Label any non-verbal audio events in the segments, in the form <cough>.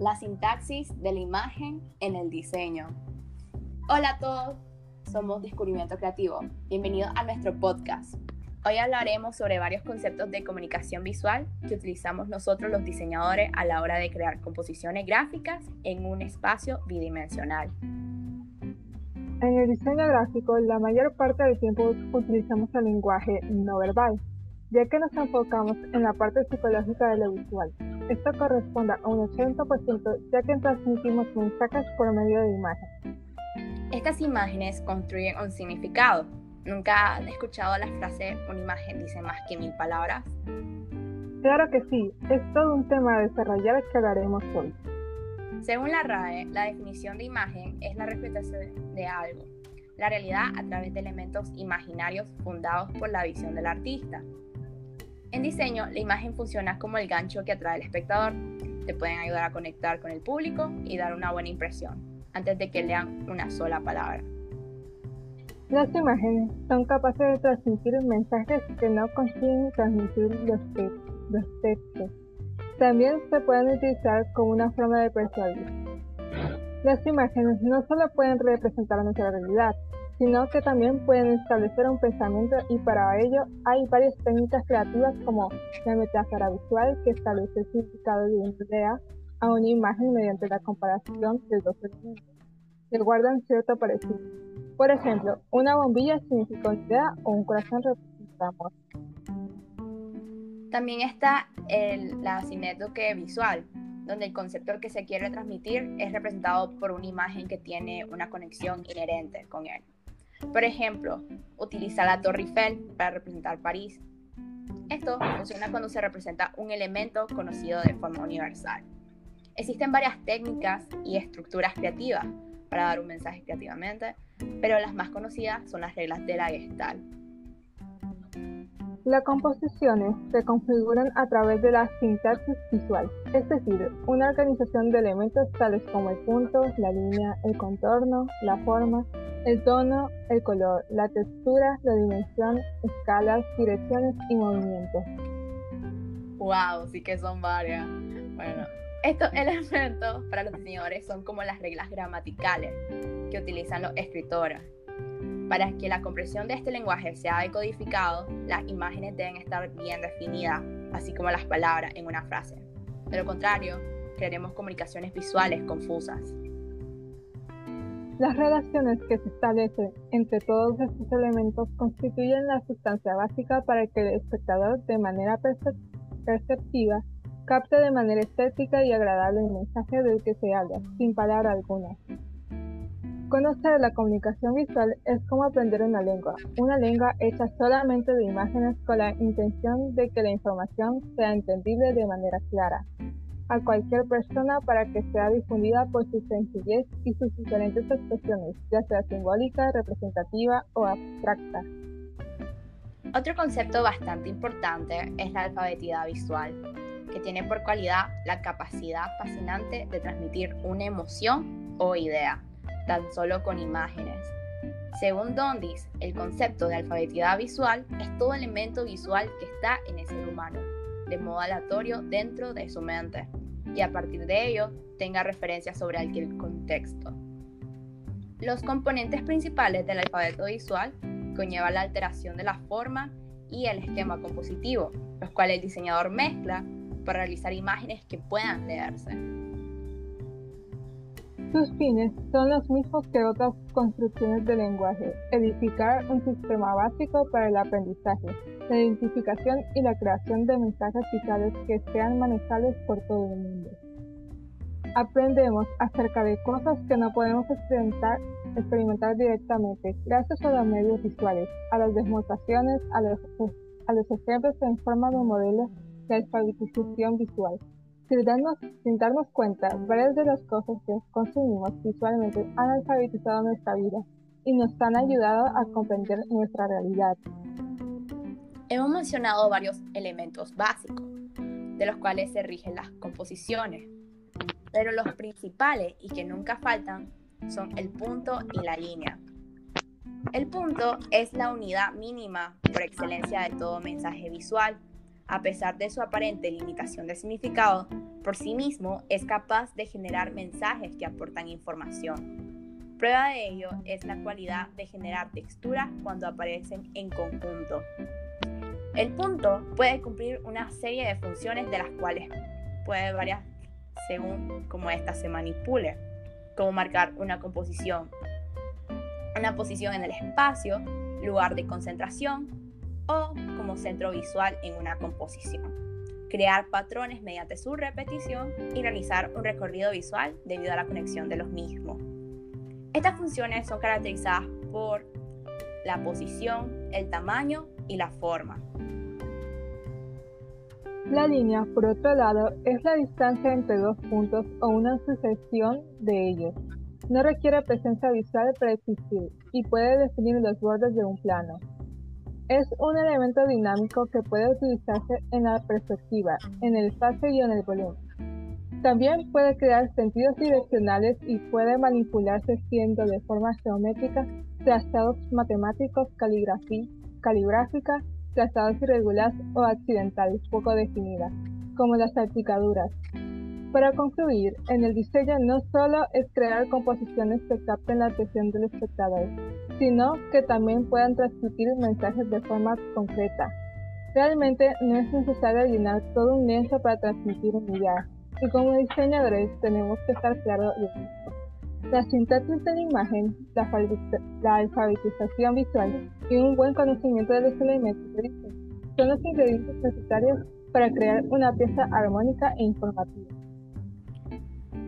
la sintaxis de la imagen en el diseño. Hola a todos, somos Descubrimiento Creativo. Bienvenidos a nuestro podcast. Hoy hablaremos sobre varios conceptos de comunicación visual que utilizamos nosotros los diseñadores a la hora de crear composiciones gráficas en un espacio bidimensional. En el diseño gráfico, la mayor parte del tiempo utilizamos el lenguaje no verbal, ya que nos enfocamos en la parte psicológica de lo visual. Esto corresponde a un 80% ya que transmitimos mensajes por medio de imágenes. Estas imágenes construyen un significado. ¿Nunca han escuchado la frase una imagen dice más que mil palabras? Claro que sí, es todo un tema a desarrollar que hablaremos hoy. Según la RAE, la definición de imagen es la representación de algo, la realidad a través de elementos imaginarios fundados por la visión del artista. En diseño, la imagen funciona como el gancho que atrae al espectador. Te pueden ayudar a conectar con el público y dar una buena impresión, antes de que lean una sola palabra. Las imágenes son capaces de transmitir mensajes que no consiguen transmitir los, textos. También se pueden utilizar como una forma de persuadir. Las imágenes no solo pueden representar nuestra realidad, sino que también pueden establecer un pensamiento y para ello hay varias técnicas creativas como la metáfora visual que establece el significado de una idea a una imagen mediante la comparación de dos elementos que guardan cierto parecido. Por ejemplo, una bombilla significa una idea o un corazón representa amor. También está el, la sinétoque visual, donde el concepto que se quiere transmitir es representado por una imagen que tiene una conexión inherente con él. Por ejemplo, utiliza la Torre Eiffel para representar París. Esto funciona cuando se representa un elemento conocido de forma universal. Existen varias técnicas y estructuras creativas para dar un mensaje creativamente, pero las más conocidas son las reglas de la Gestalt. Las composiciones se configuran a través de la sintaxis visual, es decir, una organización de elementos tales como el punto, la línea, el contorno, la forma, el tono, el color, la textura, la dimensión, escalas, direcciones y movimientos. ¡Wow! Sí que son varias. Bueno, estos <laughs> elementos para los diseñadores son como las reglas gramaticales que utilizan los escritores. Para que la comprensión de este lenguaje sea decodificado, las imágenes deben estar bien definidas, así como las palabras en una frase. De lo contrario, crearemos comunicaciones visuales confusas. Las relaciones que se establecen entre todos estos elementos constituyen la sustancia básica para que el espectador de manera perceptiva capte de manera estética y agradable el mensaje del que se habla, sin palabra alguna. Conocer la comunicación visual es como aprender una lengua, una lengua hecha solamente de imágenes con la intención de que la información sea entendible de manera clara a cualquier persona para que sea difundida por su sencillez y sus diferentes expresiones, ya sea simbólica, representativa o abstracta. Otro concepto bastante importante es la alfabetidad visual, que tiene por cualidad la capacidad fascinante de transmitir una emoción o idea, tan solo con imágenes. Según Dondis, el concepto de alfabetidad visual es todo elemento visual que está en el ser humano, de modo aleatorio dentro de su mente y a partir de ello tenga referencias sobre aquel contexto. Los componentes principales del alfabeto visual conllevan la alteración de la forma y el esquema compositivo, los cuales el diseñador mezcla para realizar imágenes que puedan leerse. Sus fines son los mismos que otras construcciones de lenguaje, edificar un sistema básico para el aprendizaje, la identificación y la creación de mensajes visuales que sean manejables por todo el mundo. Aprendemos acerca de cosas que no podemos experimentar, directamente gracias a los medios visuales, a las demostraciones, a los, a los ejemplos en forma de modelos de alfabetización visual. Sin darnos, sin darnos cuenta, varias de las cosas que consumimos visualmente han alfabetizado nuestra vida y nos han ayudado a comprender nuestra realidad. Hemos mencionado varios elementos básicos, de los cuales se rigen las composiciones, pero los principales y que nunca faltan son el punto y la línea. El punto es la unidad mínima por excelencia de todo mensaje visual a pesar de su aparente limitación de significado, por sí mismo es capaz de generar mensajes que aportan información. Prueba de ello es la cualidad de generar texturas cuando aparecen en conjunto. El punto puede cumplir una serie de funciones de las cuales puede variar según cómo ésta se manipule, como marcar una composición, una posición en el espacio, lugar de concentración, o como centro visual en una composición. Crear patrones mediante su repetición y realizar un recorrido visual debido a la conexión de los mismos. Estas funciones son caracterizadas por la posición, el tamaño la forma. La línea, por otro lado, es la distancia entre dos puntos o una sucesión de ellos. No requiere presencia visual para existir y puede definir los bordes de un plano. Es un elemento dinámico que puede utilizarse en la perspectiva, en el espacio y en el volumen. También puede crear sentidos direccionales y puede manipularse siendo de forma geométrica, trazados matemáticos, caligráfica, trazados irregulares o accidentales poco definidas, como las salpicaduras. Para concluir, en el diseño no solo es crear composiciones que capten la atención del espectador, sino que también puedan transmitir mensajes de forma concreta. Realmente no es necesario llenar todo un lienzo para transmitir un idea, y como diseñadores tenemos que estar claros de esto. La sintaxis de la imagen, la, alfabetización visual y un buen conocimiento de los elementos de diseño son los ingredientes necesarios para crear una pieza armónica e informativa.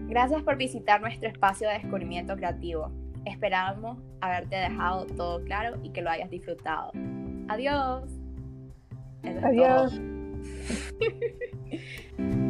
Gracias por visitar nuestro espacio de descubrimiento creativo. Esperamos haberte dejado todo claro y que lo hayas disfrutado. Adiós. Adiós. <laughs>